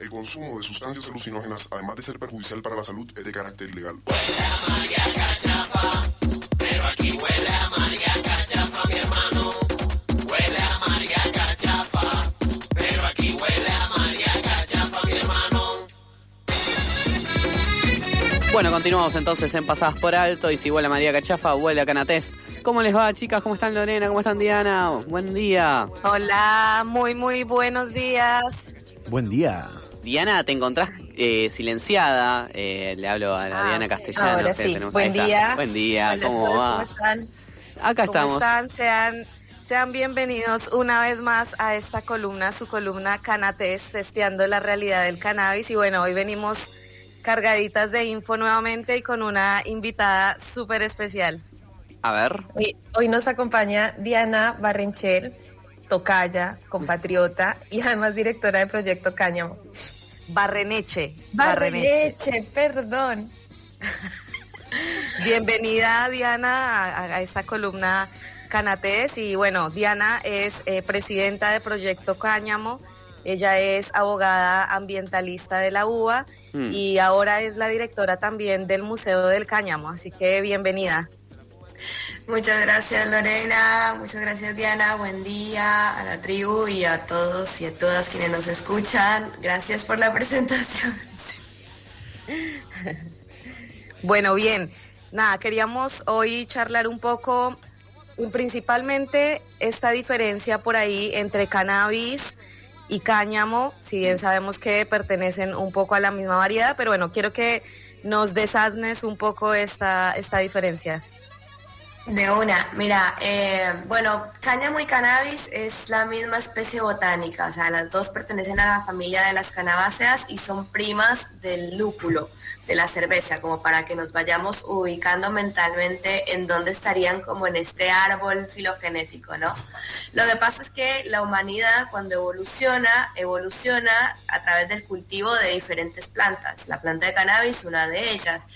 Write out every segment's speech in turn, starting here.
El consumo de sustancias alucinógenas, además de ser perjudicial para la salud, es de carácter ilegal. Pero aquí huele a María Cachafa, mi hermano. Huele a María Cachafa. Pero aquí huele a María Cachafa, mi hermano. Bueno, continuamos entonces en Pasadas por Alto y si huele a María Cachafa, huele a Canatés. ¿Cómo les va, chicas? ¿Cómo están Lorena? ¿Cómo están Diana? Buen día. Hola, muy, muy buenos días. Buen día. Diana, te encontrás eh, silenciada. Eh, le hablo a la Ah, Diana Castellano. ahora que sí. tenemos Buen día. Buen día, Hola ¿cómo todos, va? ¿Cómo están? Acá ¿Cómo estamos. están? Sean, sean bienvenidos una vez más a esta columna, su columna Canates, testeando la realidad del cannabis. Y bueno, hoy venimos cargaditas de info nuevamente y con una invitada súper especial. A ver. Hoy, hoy nos acompaña Diana Barrenchel, tocaya, compatriota y además directora de Proyecto Cáñamo. Barreneche. Barreneche. Barreneche, perdón. Bienvenida Diana a, a esta columna Canates y bueno, Diana es eh, presidenta de Proyecto Cáñamo, ella es abogada ambientalista de la UBA Mm. y ahora es la directora también del Museo del Cáñamo, así que bienvenida. Muchas gracias Lorena, muchas gracias Diana, buen día a la tribu y a todos y a todas quienes nos escuchan. Gracias por la presentación. Bueno, bien, nada, queríamos hoy charlar un poco, mm, principalmente esta diferencia por ahí entre cannabis y cáñamo, si bien sabemos que pertenecen un poco a la misma variedad, pero bueno, quiero que nos desasnes un poco esta, esta diferencia. De una, mira, eh, bueno, cáñamo y cannabis es la misma especie botánica, o sea, las dos pertenecen a la familia de las canabáceas y son primas del lúpulo, de la cerveza, como para que nos vayamos ubicando mentalmente en dónde estarían como en este árbol filogenético, ¿no? Lo que pasa es que la humanidad cuando evoluciona, evoluciona a través del cultivo de diferentes plantas, la planta de cannabis, una de ellas,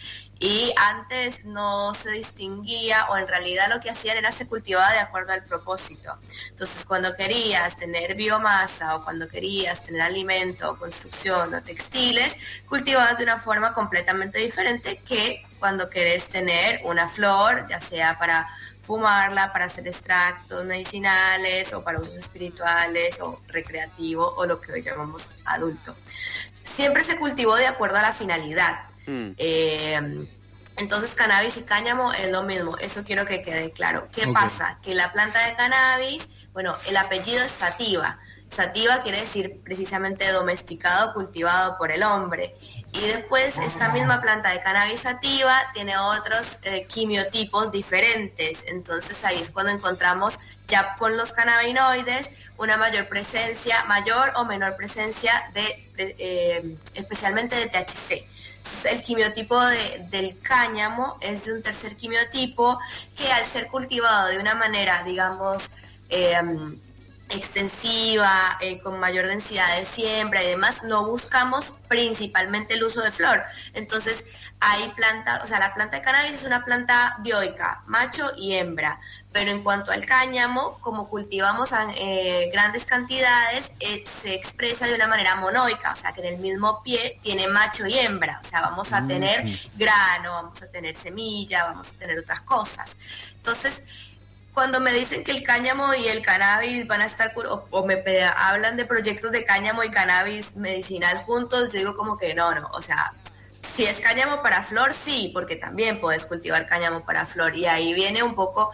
y antes no se distinguía o en realidad lo que hacían era se cultivaba de acuerdo al propósito. Entonces cuando querías tener biomasa o cuando querías tener alimento construcción o textiles, cultivabas de una forma completamente diferente que cuando querés tener una flor, ya sea para fumarla, para hacer extractos medicinales o para usos espirituales o recreativo o lo que hoy llamamos adulto. Siempre se cultivó de acuerdo a la finalidad. Mm. Eh, entonces cannabis y cáñamo es lo mismo, eso quiero que quede claro. ¿Qué pasa? Que la planta de cannabis, bueno, el apellido es sativa. Sativa quiere decir precisamente domesticado, cultivado por el hombre. Y después esta misma planta de cannabis sativa tiene otros eh, quimiotipos diferentes. Entonces ahí es cuando encontramos ya con los cannabinoides una mayor presencia, mayor o menor presencia de, eh, especialmente de THC. El quimiotipo de- del cáñamo es de un tercer quimiotipo que al ser cultivado de una manera, digamos, eh, extensiva, eh, con mayor densidad de siembra y demás, no buscamos principalmente el uso de flor. Entonces, hay planta, o sea, la planta de cannabis es una planta dioica, macho y hembra, pero en cuanto al cáñamo, como cultivamos a eh, grandes cantidades, eh, se expresa de una manera monoica, o sea, que en el mismo pie tiene macho y hembra, o sea, vamos a tener grano, vamos a tener semilla, vamos a tener otras cosas. Entonces, cuando me dicen que el cáñamo y el cannabis van a estar, o, me hablan de proyectos de cáñamo y cannabis medicinal juntos, yo digo como que no, no, o sea, si es cáñamo para flor, sí, porque también puedes cultivar cáñamo para flor. Y ahí viene un poco,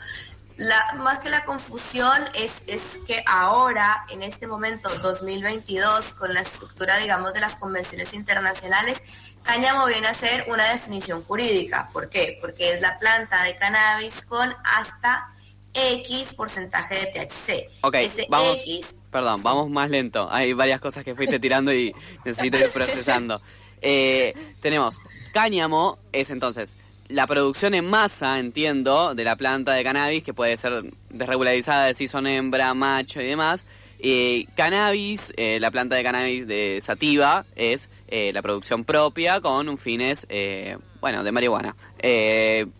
más que la confusión, es, es que ahora, en este momento, 2022, con la estructura, digamos, de las convenciones internacionales, cáñamo viene a ser una definición jurídica. ¿Por qué? Porque es la planta de cannabis con hasta X porcentaje de THC. Ok, Ese vamos. X Perdón, vamos más lento. Hay varias cosas que fuiste tirando y necesito ir procesando. Eh, tenemos cáñamo, es entonces la producción en masa, entiendo, de la planta de cannabis, que puede ser desregularizada de si son hembra, macho y demás. Eh, cannabis, eh, la planta de cannabis de sativa, es eh, la producción propia con un fines, bueno, de marihuana.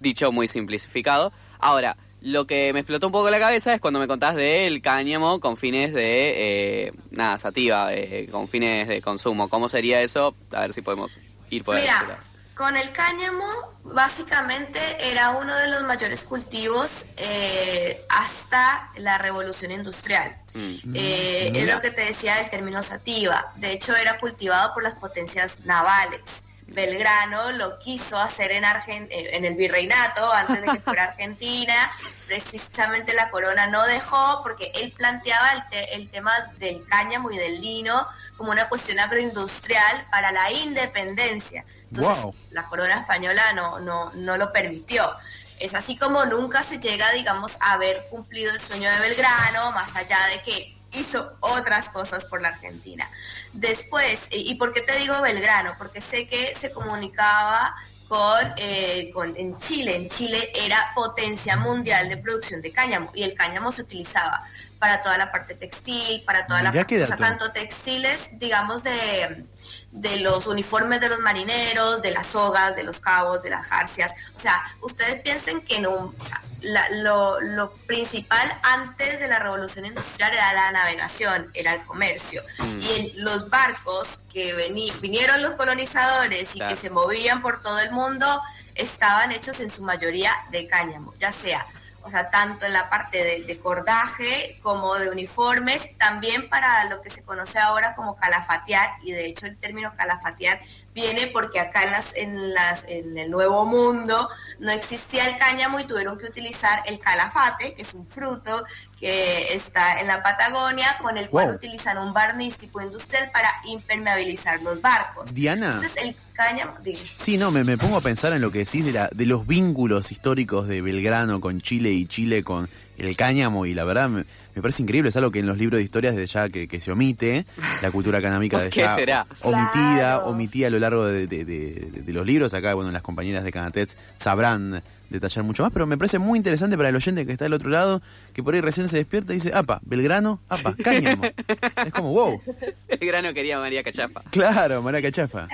Dicho muy simplificado. Ahora, Lo que me explotó un poco la cabeza es cuando me contás del cáñamo con fines de, eh, nada, sativa, eh, con fines de consumo. ¿Cómo sería eso? A ver si podemos ir por ahí. Mira, con el cáñamo básicamente era uno de los mayores cultivos eh, hasta la revolución industrial. Mm. Eh, es lo que te decía del término sativa. De hecho, era cultivado por las potencias navales. Belgrano lo quiso hacer en, Argen- eh, en el virreinato antes de que fuera Argentina. Precisamente la corona no dejó porque él planteaba el, te- el tema del cáñamo y del lino como una cuestión agroindustrial para la independencia. Entonces, Wow. la corona española no, no, no lo permitió. Es así como nunca se llega, digamos, a haber cumplido el sueño de Belgrano, más allá de que hizo otras cosas por la Argentina. Después, ¿y por qué te digo Belgrano? Porque sé que se comunicaba con, eh, con en Chile. En Chile era potencia mundial de producción de cáñamo y el cáñamo se utilizaba para toda la parte textil, para toda la Mirá parte, o sea, tanto textiles, digamos, de, de los uniformes de los marineros, de las sogas, de los cabos, de las jarcias. O sea, ustedes piensen que no, o sea, la- lo, lo principal antes de la revolución industrial era la navegación, era el comercio. Mm. Y los barcos que vinieron los colonizadores y Claro. que se movían por todo el mundo, estaban hechos en su mayoría de cáñamo, ya sea o sea, tanto en la parte de, cordaje como de uniformes, también para lo que se conoce ahora como calafatear, y de hecho el término calafatear viene porque acá en, las, en, las, en el Nuevo Mundo no existía el cáñamo y tuvieron que utilizar el calafate, que es un fruto que está en la Patagonia, con el cual Wow. utilizan un barniz tipo industrial para impermeabilizar los barcos. Diana. Entonces el cáñamo. Sí, no, me, me pongo a pensar en lo que decís de, la, de los vínculos históricos de Belgrano con Chile y Chile con el cáñamo y la verdad me, me parece increíble, es algo que en los libros de historias desde ya que, que se omite, la cultura canábica ¿Por de qué ya será? omitida, Claro. omitida a lo largo de, de- de- de los libros, acá bueno las compañeras de Canatets sabrán detallar mucho más, pero me parece muy interesante para el oyente que está del otro lado, que por ahí recién se despierta y dice, apa, Belgrano, apa, cáñamo. es como, wow, El grano quería María Cachafa. claro, maraca chafa.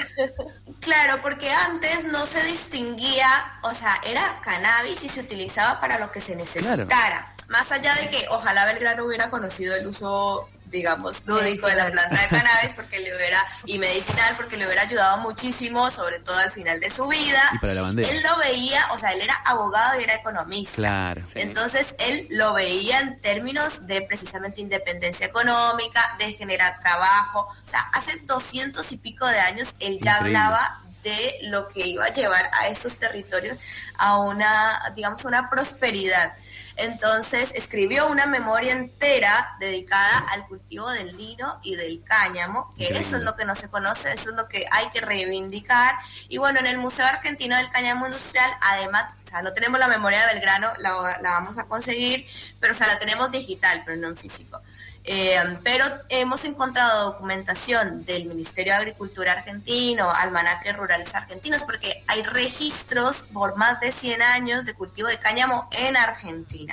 Claro, porque antes no se distinguía, o sea, era cannabis y se utilizaba para lo que se necesitara. Más allá de que ojalá Belgrano hubiera conocido el uso, digamos, lúdico de la planta de cannabis porque le hubiera, y medicinal porque le hubiera ayudado muchísimo, sobre todo al final de su vida. Y para la bandera. Él lo veía, o sea, él era abogado y era economista. Claro. Sí. Entonces él lo veía en términos de precisamente independencia económica, de generar trabajo. O sea, hace doscientos y pico de años él ya Increíble. hablaba de lo que iba a llevar a estos territorios a una, digamos, una prosperidad. Entonces escribió una memoria entera dedicada al cultivo del lino y del cáñamo, que Increíble. eso es lo que no se conoce, eso es lo que hay que reivindicar. Y bueno, en el Museo Argentino del Cáñamo Industrial, además, o sea, no tenemos la memoria de Belgrano, la, la vamos a conseguir, pero o sea, la tenemos digital, pero no en físico. Eh, pero hemos encontrado documentación del Ministerio de Agricultura argentino, almanaques rurales argentinos, porque hay registros por más de 100 años de cultivo de cáñamo en Argentina,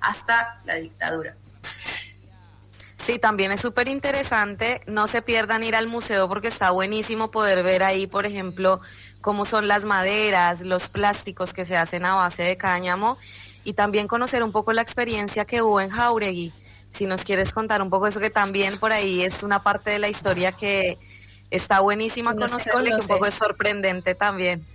hasta la dictadura. Sí, también es súper interesante. No se pierdan ir al museo porque está buenísimo poder ver ahí, por ejemplo, cómo son las maderas, los plásticos que se hacen a base de cáñamo y también conocer un poco la experiencia que hubo en Jauregui. Si nos quieres contar un poco eso que también por ahí es una parte de la historia que está buenísima No conocerle, que un poco es sorprendente también.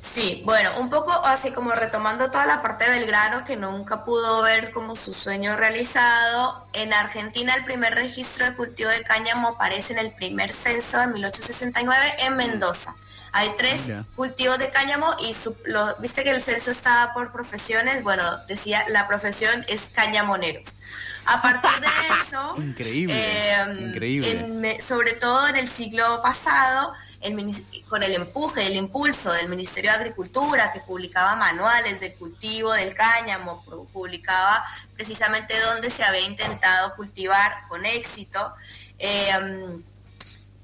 Sí, bueno, un poco así como retomando toda la parte de Belgrano que nunca pudo ver como su sueño realizado. En Argentina el primer registro de cultivo de cáñamo aparece en el primer censo de 1869 en Mendoza. Hay tres Mira. cultivos de cáñamo y su- lo- viste que el censo estaba por profesiones. Bueno, decía la profesión es cañamoneros. A partir de eso, Increíble, eh, increíble. en sobre todo en el siglo pasado, con el empuje, el impulso del Ministerio de Agricultura, que publicaba manuales del cultivo del cáñamo, pu- publicaba precisamente dónde se había intentado cultivar con éxito. eh,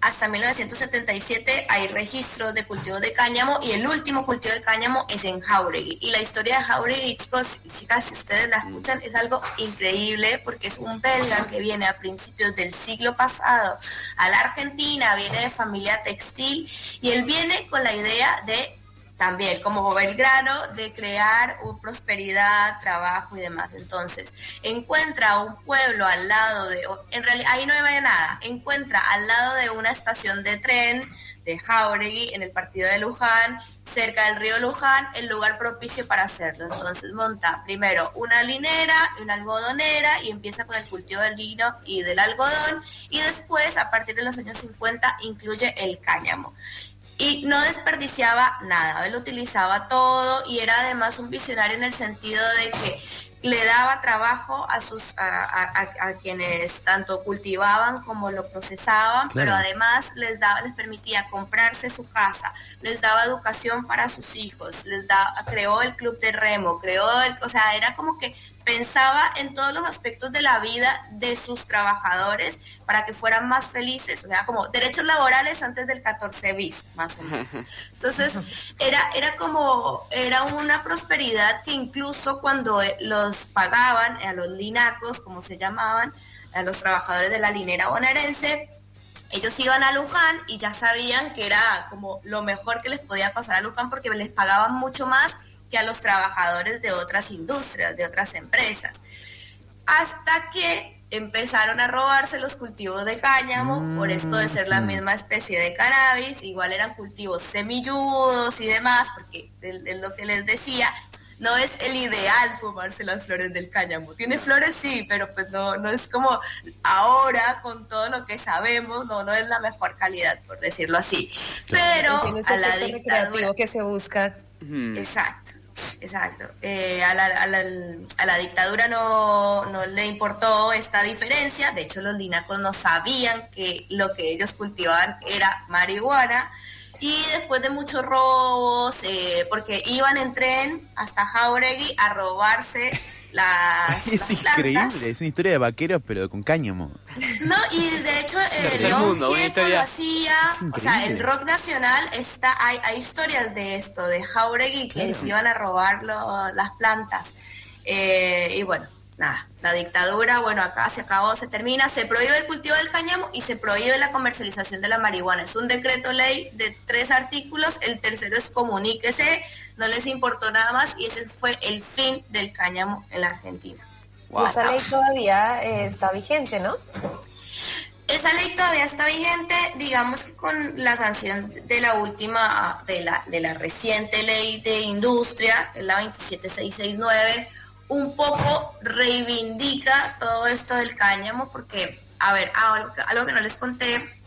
hasta 1977 hay registros de cultivo de cáñamo y el último cultivo de cáñamo es en Jauregui. Y la historia de Jauregui, chicos y chicas, si ustedes la escuchan, es algo increíble porque es un belga que viene a principios del siglo pasado a la Argentina, viene de familia textil y él viene con la idea de también como Belgrano, de crear prosperidad, trabajo y demás. Entonces, encuentra un pueblo al lado de, en realidad ahí no hay nada, encuentra al lado de una estación de tren de Jauregui en el partido de Luján, cerca del río Luján, el lugar propicio para hacerlo. Entonces monta primero una linera y una algodonera y empieza con el cultivo del lino y del algodón y después, a partir de los años 50, incluye el cáñamo y no desperdiciaba nada, él utilizaba todo y era además un visionario en el sentido de que le daba trabajo a sus a, a- quienes tanto cultivaban como lo procesaban, Claro. pero además les daba les permitía comprarse su casa, les daba educación para sus hijos, les da creó el club de remo, creó el, o sea, era como que pensaba en todos los aspectos de la vida de sus trabajadores para que fueran más felices, o sea, como derechos laborales antes del 14 bis, más o menos. Entonces, era, era como, era una prosperidad que incluso cuando eh, los pagaban, a los linacos, como se llamaban, a los trabajadores de la linera bonaerense, ellos iban a Luján y ya sabían que era como lo mejor que les podía pasar a Luján porque les pagaban mucho más que a los trabajadores de otras industrias, de otras empresas. Hasta que empezaron a robarse los cultivos de cáñamo, por esto de ser la misma especie de cannabis, igual eran cultivos semilludos y demás, porque es lo que les decía, no es el ideal fumarse las flores del cáñamo. Tiene flores sí, pero pues no, no es como ahora con todo lo que sabemos, no, no es la mejor calidad, por decirlo así. Pero Tiene ese a la dictadura... recreativo que se busca. Exacto, exacto. Eh, a, la, a la- a la dictadura no, no le importó esta diferencia, de hecho los linacos no sabían que lo que ellos cultivaban era marihuana. Y después de muchos robos, eh, porque iban en tren hasta Jauregui a robarse las, Es las increíble, plantas. es una historia de vaqueros, pero con cáñamo. No, y de hecho eh, tercer León mundo, una Gieco lo historia. hacía, o sea, el rock nacional está, hay, hay historias de esto, de Jauregui que se iban a robar lo- las plantas. Eh, y bueno, nada, la dictadura, bueno, acá se acabó, se termina, se prohíbe el cultivo del cáñamo y se prohíbe la comercialización de la marihuana. Es un decreto ley de tres artículos, el tercero es comuníquese, no les importó nada más y ese fue el fin del cáñamo en la Argentina. Wow. Esa ley todavía eh, está vigente, ¿no? Esa ley todavía está vigente, digamos que con la sanción de la última, de la, de la reciente ley de industria, que es la 27669, un poco reivindica todo esto del cáñamo, porque, a ver, algo que, algo que no les conté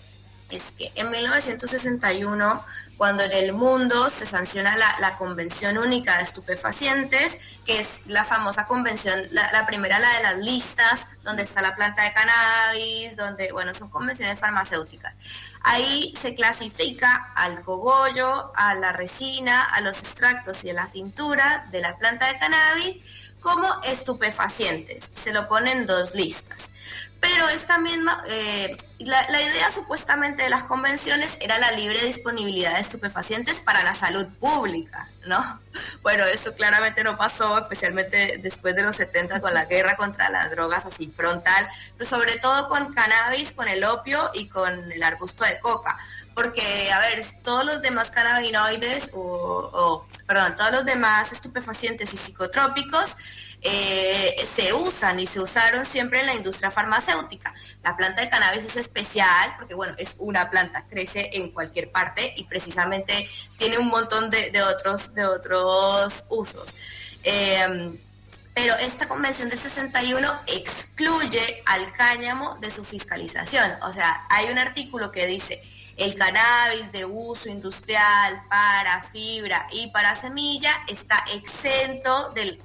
es que en 1961, cuando en el mundo se sanciona la, la Convención Única de Estupefacientes, que es la famosa convención, la, la primera, la de las listas, donde está la planta de cannabis, donde, bueno, son convenciones farmacéuticas. Ahí se clasifica al cogollo, a la resina, a los extractos y a la tintura de la planta de cannabis como estupefacientes. Se lo ponen dos listas. Pero esta misma, eh, la, idea supuestamente de las convenciones era la libre disponibilidad de estupefacientes para la salud pública, ¿no? Bueno, esto claramente no pasó, especialmente después de los 70 con la guerra contra las drogas así frontal, pero sobre todo con cannabis, con el opio y con el arbusto de coca. Porque, a ver, todos los demás cannabinoides, o, perdón, todos los demás estupefacientes y psicotrópicos, eh, se usan y se usaron siempre en la industria farmacéutica. La planta de cannabis es especial porque, bueno, es una planta, crece en cualquier parte y precisamente tiene un montón de, otros, de otros usos. Eh, pero esta convención del 61 excluye al cáñamo de su fiscalización. O sea, hay un artículo que dice, el cannabis de uso industrial para fibra y para semilla está exento de,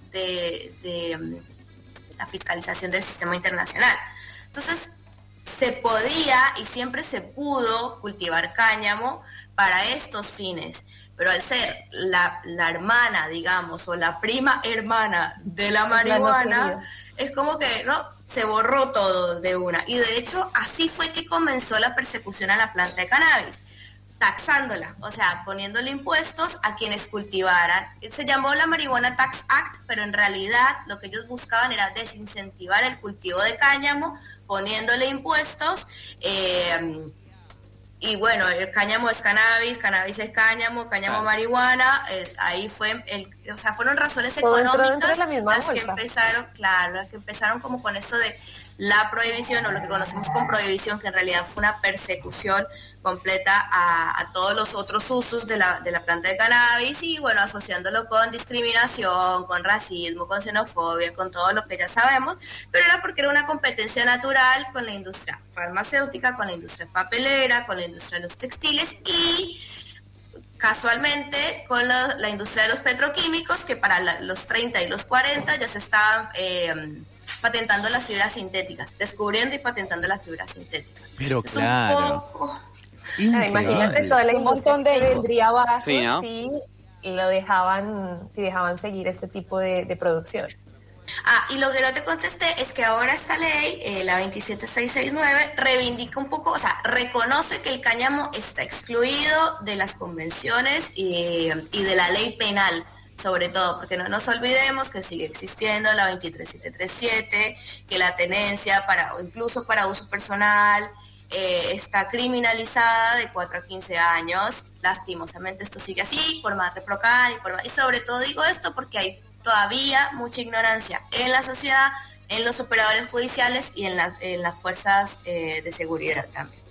la fiscalización del sistema internacional. Entonces, se podía y siempre se pudo cultivar cáñamo para estos fines, pero al ser la, la hermana, digamos, o la prima hermana de la marihuana, es como que no se borró todo de una. Y de hecho, así fue que comenzó la persecución a la planta de cannabis taxándola, o sea, poniéndole impuestos a quienes cultivaran. Se llamó la Marihuana Tax Act, pero en realidad lo que ellos buscaban era desincentivar el cultivo de cáñamo, poniéndole impuestos, eh, y bueno, el cáñamo es cannabis, cannabis es cáñamo, cáñamo Claro. marihuana, ahí fue, el, o sea, fueron razones económicas la las que empezaron, claro, las que empezaron como con esto de la prohibición o lo que conocemos con prohibición, que en realidad fue una persecución completa a, a todos los otros usos de la, de la planta de cannabis y bueno, asociándolo con discriminación, con racismo, con xenofobia, con todo lo que ya sabemos, pero era porque era una competencia natural con la industria farmacéutica, con la industria papelera, con la industria de los textiles y casualmente con la, la industria de los petroquímicos, que para la- los 30 y los 40 ya se estaban eh, patentando las fibras sintéticas, descubriendo y patentando las fibras sintéticas. Pero un claro. poco- Claro, imagínate toda la Un industria montón de vendría abajo Sí, ¿no? si lo dejaban, si dejaban seguir este tipo de, de producción. Ah, y lo que no te contesté es que ahora esta ley, eh, la 27669, reivindica un poco, o sea, reconoce que el cáñamo está excluido de las convenciones y, y de la ley penal, sobre todo, porque no nos olvidemos que sigue existiendo la 23737, que la tenencia para, o incluso para uso personal, eh, está criminalizada de 4 a 15 años. Lastimosamente esto sigue así, por más reprocar y por más... Y sobre todo digo esto porque hay todavía mucha ignorancia en la sociedad, en los operadores judiciales y en, la- en las fuerzas eh, de seguridad también.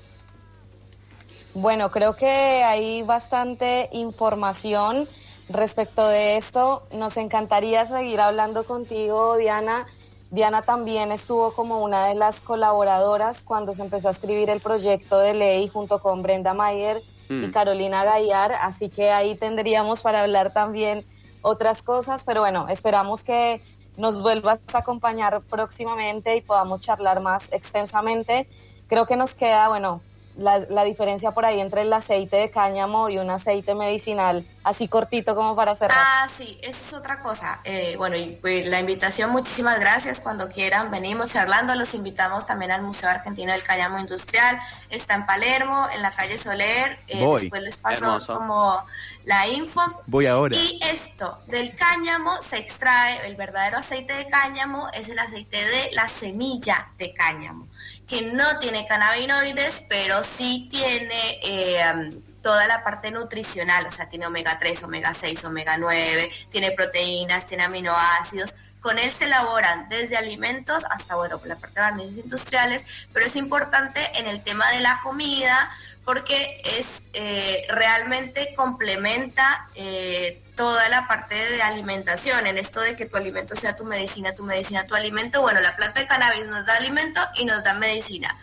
Bueno, creo que hay bastante información respecto de esto. Nos encantaría seguir hablando contigo, Diana. Diana también estuvo como una de las colaboradoras cuando se empezó a escribir el proyecto de ley junto con Brenda Mayer y Mm. Carolina Gallar, así que ahí tendríamos para hablar también otras cosas, pero bueno, esperamos que nos vuelvas a acompañar próximamente y podamos charlar más extensamente. Creo que nos queda, bueno, la, la diferencia por ahí entre el aceite de cáñamo y un aceite medicinal, así cortito como para cerrar. Ah, sí, eso es otra cosa. Eh, bueno, y pues, la invitación, muchísimas gracias. Cuando quieran, venimos charlando. Los invitamos también al Museo Argentino del Cáñamo Industrial. Está en Palermo, en la calle Soler. Eh, Voy. Después les paso Hermoso. como la info. Voy ahora. Y esto del cáñamo se extrae, el verdadero aceite de cáñamo es el aceite de la semilla de cáñamo, que no tiene cannabinoides, pero sí tiene eh, toda la parte nutricional, o sea, tiene omega 3, omega 6, omega 9, tiene proteínas, tiene aminoácidos. Con él se elaboran desde alimentos hasta, bueno, la parte de barnices industriales, pero es importante en el tema de la comida porque es eh, realmente complementa eh, toda la parte de alimentación, en esto de que tu alimento sea tu medicina, tu medicina, tu alimento. Bueno, la planta de cannabis nos da alimento y nos da medicina.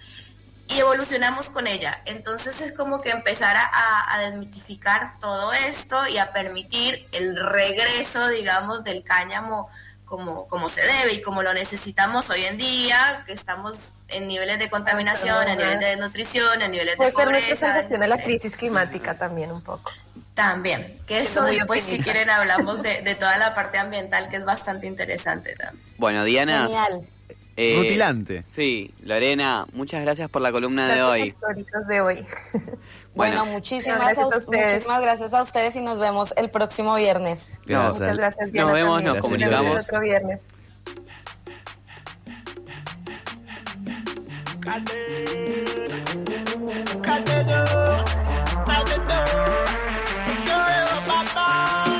Y evolucionamos con ella. Entonces es como que empezar a, a desmitificar todo esto y a permitir el regreso, digamos, del cáñamo como, como se debe y como lo necesitamos hoy en día, que estamos en niveles de contaminación, en niveles de desnutrición, en niveles Puede de ser nuestra pobreza. sensación a la crisis climática también un poco. También, que Es eso muy después si quieren hablamos de, de toda la parte ambiental que es bastante interesante también. Bueno, Diana. Genial. eh, Rutilante. Sí, Lorena, muchas gracias por la columna de hoy. históricos de hoy. Bueno, Bueno, muchísimas, Gracias a muchísimas gracias a ustedes y nos vemos el próximo viernes. No, Muchas gracias, Diana. Nos vemos, también. nos vemos comunicamos. el otro viernes. Bye.